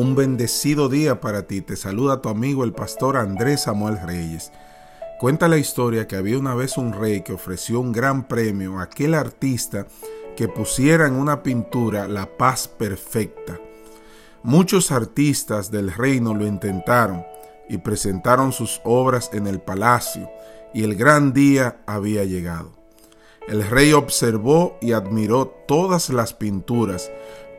Un bendecido día para ti. Te saluda tu amigo el pastor Andrés Samuel Reyes. Cuenta la historia que había una vez un rey que ofreció un gran premio a aquel artista que pusiera en una pintura la paz perfecta. Muchos artistas del reino lo intentaron y presentaron sus obras en el palacio, y el gran día había llegado. El rey observó y admiró todas las pinturas,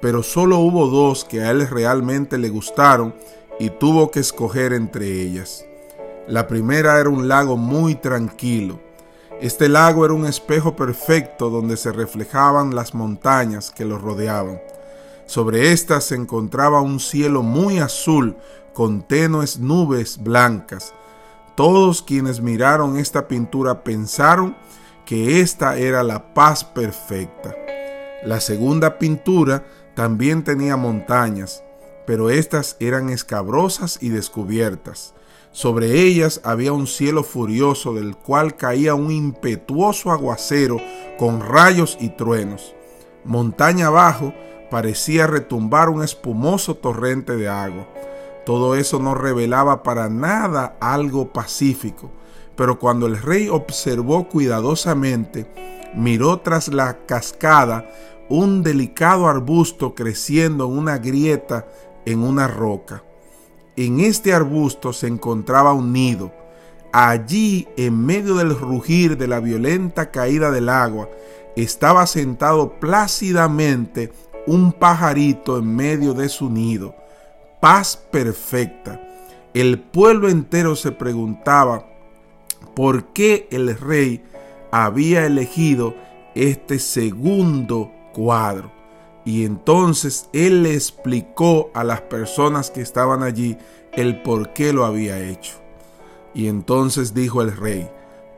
pero solo hubo dos que a él realmente le gustaron y tuvo que escoger entre ellas. La primera era un lago muy tranquilo. Este lago era un espejo perfecto donde se reflejaban las montañas que lo rodeaban. Sobre éstas se encontraba un cielo muy azul con tenues nubes blancas. Todos quienes miraron esta pintura pensaron que esta era la paz perfecta. La segunda pintura también tenía montañas, pero estas eran escabrosas y descubiertas. Sobre ellas había un cielo furioso del cual caía un impetuoso aguacero con rayos y truenos. Montaña abajo parecía retumbar un espumoso torrente de agua. Todo eso no revelaba para nada algo pacífico, pero cuando el rey observó cuidadosamente, miró tras la cascada un delicado arbusto creciendo en una grieta en una roca. En este arbusto se encontraba un nido. Allí, en medio del rugir de la violenta caída del agua, estaba sentado plácidamente un pajarito en medio de su nido. Paz perfecta. El pueblo entero se preguntaba por qué el rey había elegido este segundo cuadro. Y entonces él le explicó a las personas que estaban allí el por qué lo había hecho. Y entonces dijo el rey,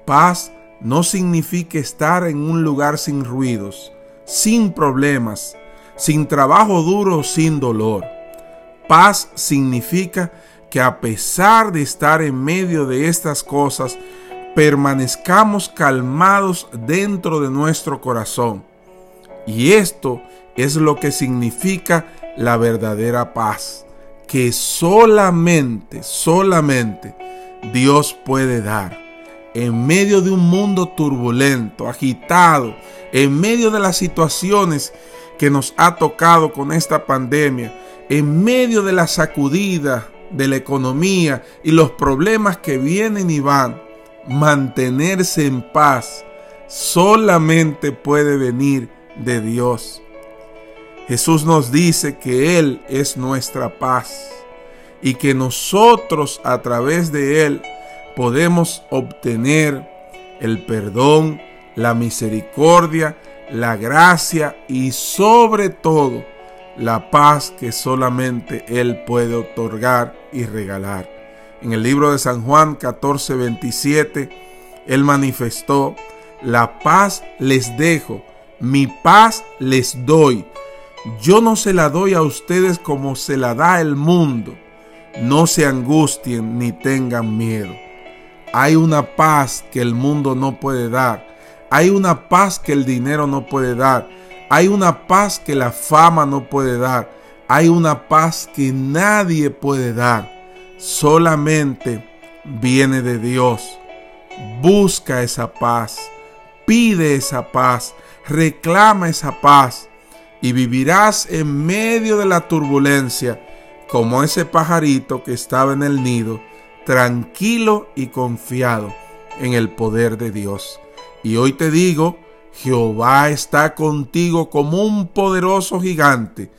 paz no significa estar en un lugar sin ruidos, sin problemas, sin trabajo duro, sin dolor. Paz significa que a pesar de estar en medio de estas cosas, permanezcamos calmados dentro de nuestro corazón y esto es lo que significa la verdadera paz, que solamente, solamente Dios puede dar. En medio de un mundo turbulento, agitado, en medio de las situaciones que nos ha tocado con esta pandemia, en medio de la sacudida de la economía y los problemas que vienen y van, mantenerse en paz solamente puede venir de Dios. Jesús nos dice que Él es nuestra paz y que nosotros a través de Él podemos obtener el perdón, la misericordia, la gracia y sobre todo la paz que solamente Él puede otorgar y regalar. En el libro de San Juan 14, 27, Él manifestó, la paz les dejo, mi paz les doy. Yo no se la doy a ustedes como se la da el mundo. No se angustien ni tengan miedo. Hay una paz que el mundo no puede dar. Hay una paz que el dinero no puede dar. Hay una paz que la fama no puede dar. Hay una paz que nadie puede dar. Solamente viene de Dios. Busca esa paz. Pide esa paz reclama esa paz y vivirás en medio de la turbulencia como ese pajarito que estaba en el nido, tranquilo y confiado en el poder de Dios. Y hoy te digo, Jehová está contigo como un poderoso gigante.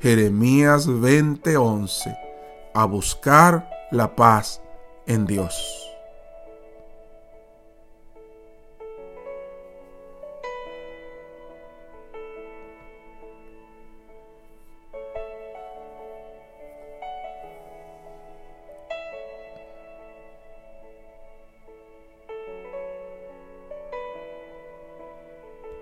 Jeremías 20:11. A buscar la paz en Dios.